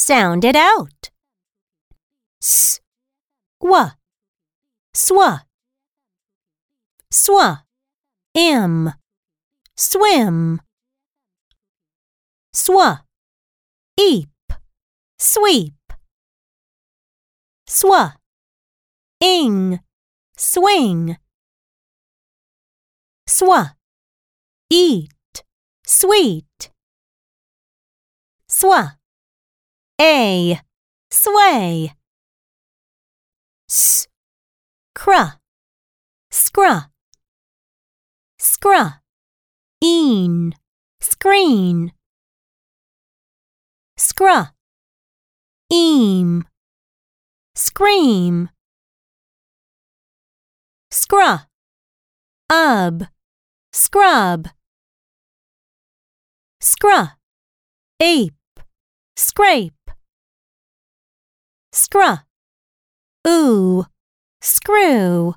Sound it out. S, wa, swa, swa, im, swim, swa, eep, sweep, swa, ing, swing, swa, eat, sweet, swa, a, sway, s, cra, scra, scra, een, screen, scra, eam, scream, scra, ub, scrub, scra, ape, scrape, scra, ooh, screw.